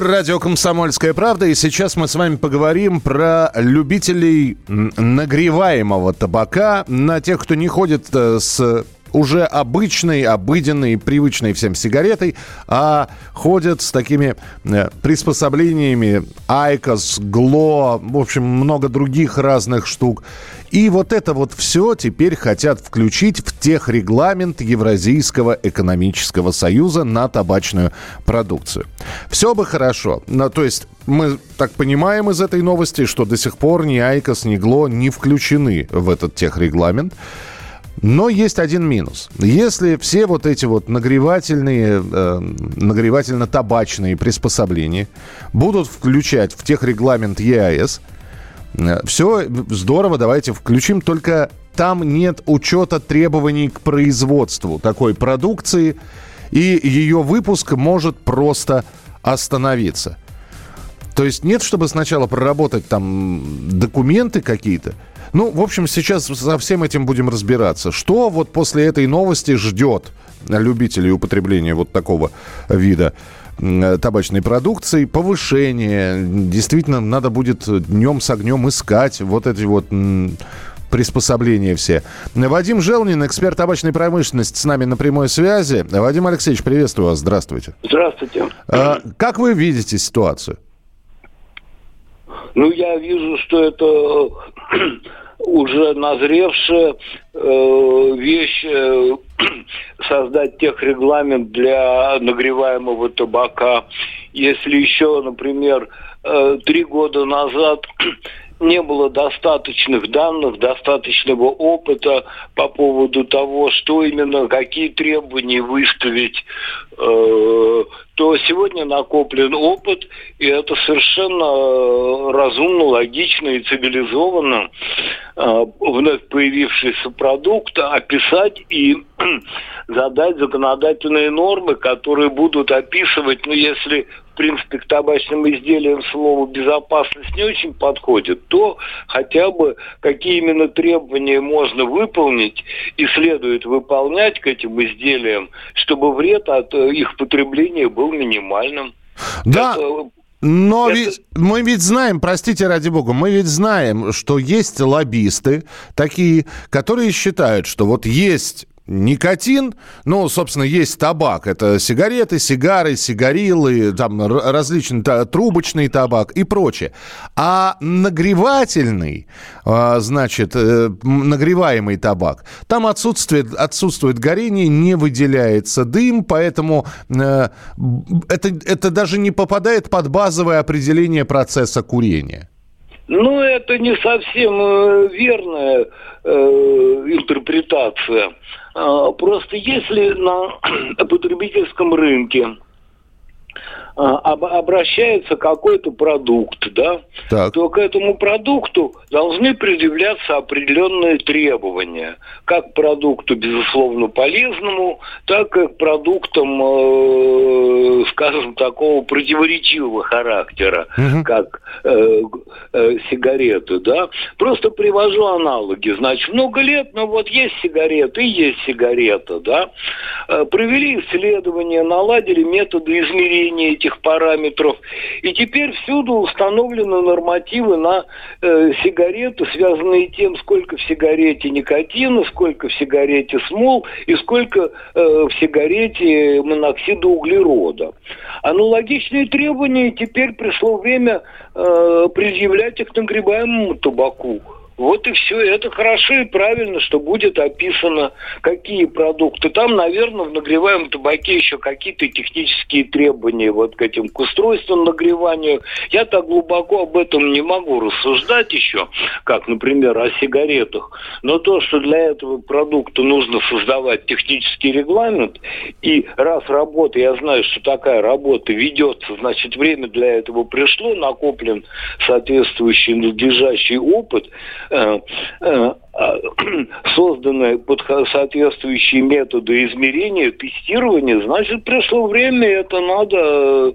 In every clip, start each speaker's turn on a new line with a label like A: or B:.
A: Радио «Комсомольская правда». И сейчас мы с вами поговорим про любителей нагреваемого табака, на тех, кто не ходит э, с уже обычной, обыденной, привычной всем сигаретой, а ходят с такими э, приспособлениями IQOS, glo, в общем, много других разных штук. И вот это вот все теперь хотят включить в техрегламент Евразийского экономического союза на табачную продукцию. Все бы хорошо. Но, то есть мы так понимаем из этой новости, что до сих пор ни IQOS, ни glo не включены в этот техрегламент. Но есть один минус. Если все вот эти вот нагревательные, э, нагревательно-табачные приспособления будут включать в техрегламент ЕАЭС, все здорово, давайте включим, только там нет учета требований к производству такой продукции, и ее выпуск может просто остановиться. То есть нет, чтобы сначала проработать там документы какие-то. Ну, в общем, сейчас со всем этим будем разбираться. Что вот после этой новости ждет любителей употребления вот такого вида м, табачной продукции, повышение. Действительно, надо будет днем с огнем искать вот эти вот приспособления все. Вадим Желнин, эксперт табачной промышленности, с нами на прямой связи. Вадим Алексеевич, приветствую вас, здравствуйте.
B: Здравствуйте.
A: А, Как вы видите ситуацию?
B: Ну, я вижу, что это уже назревшая э, вещь э, создать техрегламент для нагреваемого табака. Если еще, например, э, три года назад не было достаточных данных, достаточного опыта по поводу того, что именно, какие требования выставить, э, то сегодня накоплен опыт, и это совершенно э, разумно, логично и цивилизованно э, вновь появившийся продукт описать и задать законодательные нормы, которые будут описывать, ну, если в принципе, к табачным изделиям слово «безопасность» не очень подходит, то хотя бы какие именно требования можно выполнить и следует выполнять к этим изделиям, чтобы вред от э, их потребления был минимальным.
A: Да,
B: Это-
A: но
B: Это-
A: ведь мы ведь знаем, простите ради бога, мы ведь знаем, что есть лоббисты такие, которые считают, что вот есть никотин, ну, собственно, есть табак. Это сигареты, сигары, сигарилы, там различный та- трубочный табак и прочее. А нагревательный, а, значит, э, нагреваемый табак, там отсутствует, отсутствует горение, не выделяется дым, поэтому э, это, это даже не попадает под базовое определение процесса курения.
B: Ну, это не совсем э, верная э, интерпретация. А, просто если на потребительском рынке об- обращается какой-то продукт, да,
A: Так.
B: то к этому продукту должны предъявляться определенные требования, как к продукту, безусловно, полезному, так и к продуктам, э, скажем, такого противоречивого характера,
A: Мгм.
B: как э, э, сигареты, да. Просто привожу аналоги. Значит, много лет, но вот есть сигареты и есть сигарета, да. Э, провели исследования, наладили методы измерения этих параметров, и теперь всюду установлены нормативы на э, сигареты, связанные тем, сколько в сигарете никотина, сколько в сигарете смол и сколько э, в сигарете моноксида углерода. Аналогичные требования теперь пришло время э, предъявлять их к нагреваемому табаку. Вот и все. Это хорошо и правильно, что будет описано, какие продукты. Там, наверное, в нагреваемом табаке еще какие-то технические требования вот к этим, к устройствам нагревания. Я так глубоко об этом не могу рассуждать еще, как, например, о сигаретах. Но то, что для этого продукта нужно создавать технический регламент, и раз работа, я знаю, что такая работа ведется, значит, время для этого пришло, накоплен соответствующий надлежащий опыт, созданы под соответствующие методы измерения, тестирования, значит, пришло время, это надо э,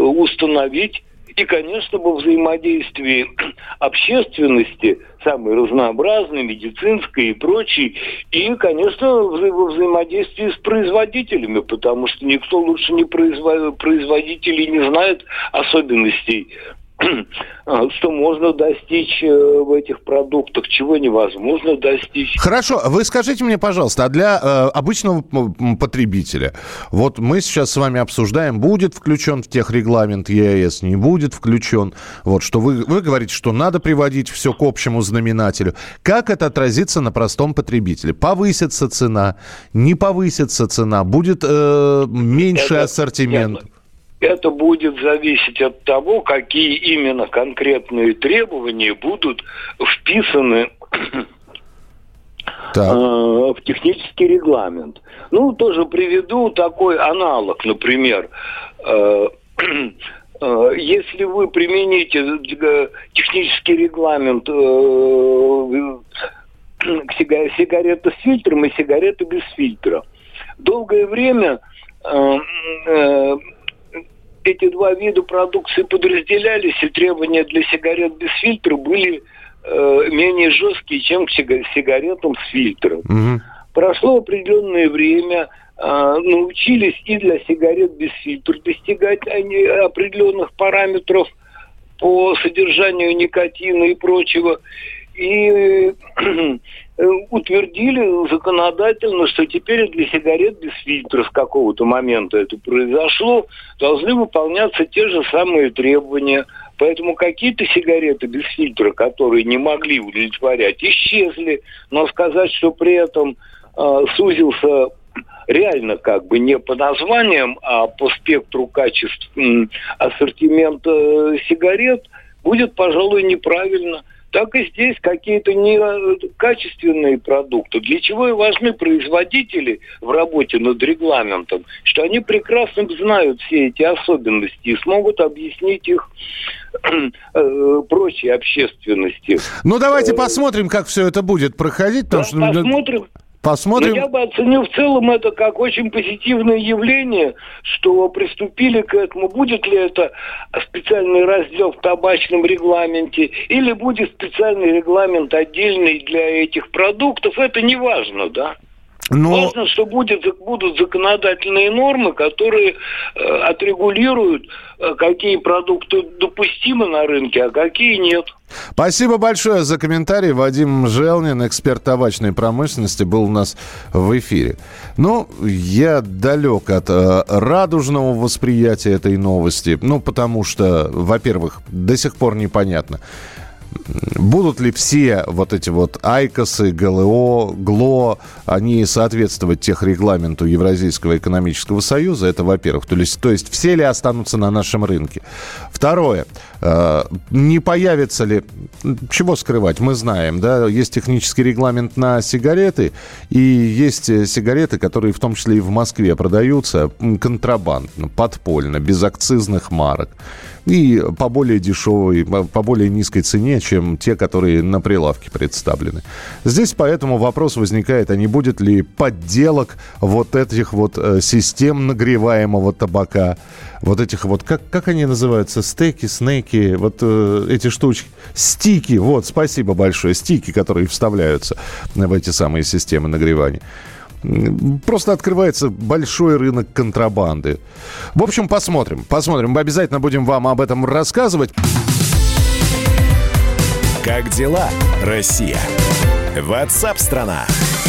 B: установить. И, конечно, во взаимодействии общественности, самой разнообразной, медицинской и прочей, и, конечно, во взаимодействии с производителями, потому что никто лучше не производителей не знает особенностей что можно достичь э, в этих продуктах, чего невозможно достичь.
A: Хорошо, вы скажите мне, пожалуйста, а для э, обычного потребителя, вот мы сейчас с вами обсуждаем, будет включен в техрегламент ЕАЭС, не будет включен, вот что вы, вы говорите, что надо приводить все к общему знаменателю. Как это отразится на простом потребителе? Повысится цена, не повысится цена, будет э, меньше это, ассортимент? Нет,
B: это будет зависеть от того, какие именно конкретные требования будут вписаны так. Э, в технический регламент. Ну, тоже приведу такой аналог, например. Э, э, если вы примените технический регламент к сигареты с фильтром и сигареты без фильтра, долгое время эти два вида продукции подразделялись, и требования для сигарет без фильтра были э, менее жесткие, чем к сигаретам с фильтром. Угу. Прошло определенное время, э, научились и для сигарет без фильтра достигать они определенных параметров по содержанию никотина и прочего. И утвердили законодательно, что теперь для сигарет без фильтра с какого-то момента это произошло, должны выполняться те же самые требования. Поэтому какие-то сигареты без фильтра, которые не могли удовлетворять, исчезли. Но сказать, что при этом э, сузился реально как бы не по названиям, а по спектру качеств э, сигарет, будет, пожалуй, неправильно так и здесь какие-то некачественные продукты. Для чего и важны производители в работе над регламентом, что они прекрасно знают все эти особенности и смогут объяснить их э, прочей общественности.
A: Ну, давайте э, посмотрим, как все это будет проходить.
B: Потому да, что... Посмотрим. Посмотрим. Но я бы оценил в целом это как очень позитивное явление, что приступили к этому. Будет ли это специальный раздел в табачном регламенте или будет специальный регламент отдельный для этих продуктов, это не важно, да? Но... Важно, что будет, будут законодательные нормы, которые э, отрегулируют, э, какие продукты допустимы на рынке, а какие нет.
A: Спасибо большое за комментарий. Вадим Желнин, эксперт табачной промышленности, был у нас в эфире. Ну, я далек от э, радужного восприятия этой новости. Ну, потому что, во-первых, до сих пор непонятно будут ли все вот эти вот Айкосы, ГЛО, ГЛО, они соответствовать тех регламенту Евразийского экономического союза, это во-первых. То есть, то есть все ли останутся на нашем рынке. Второе, э, не появится ли, чего скрывать, мы знаем, да, есть технический регламент на сигареты, и есть э, сигареты, которые в том числе и в Москве продаются контрабандно, подпольно, без акцизных марок и по более дешевой, по более низкой цене, чем те, которые на прилавке представлены. Здесь поэтому вопрос возникает, а не будет ли подделок вот этих вот э, систем нагреваемого табака, вот этих вот, как, как они называются, стеки, снеки, вот э, эти штучки, стики, вот, спасибо большое, стики, которые вставляются в эти самые системы нагревания. Просто открывается большой рынок контрабанды. В общем, посмотрим. Посмотрим. Мы обязательно будем вам об этом рассказывать.
C: Как дела, Россия? Ватсап-страна!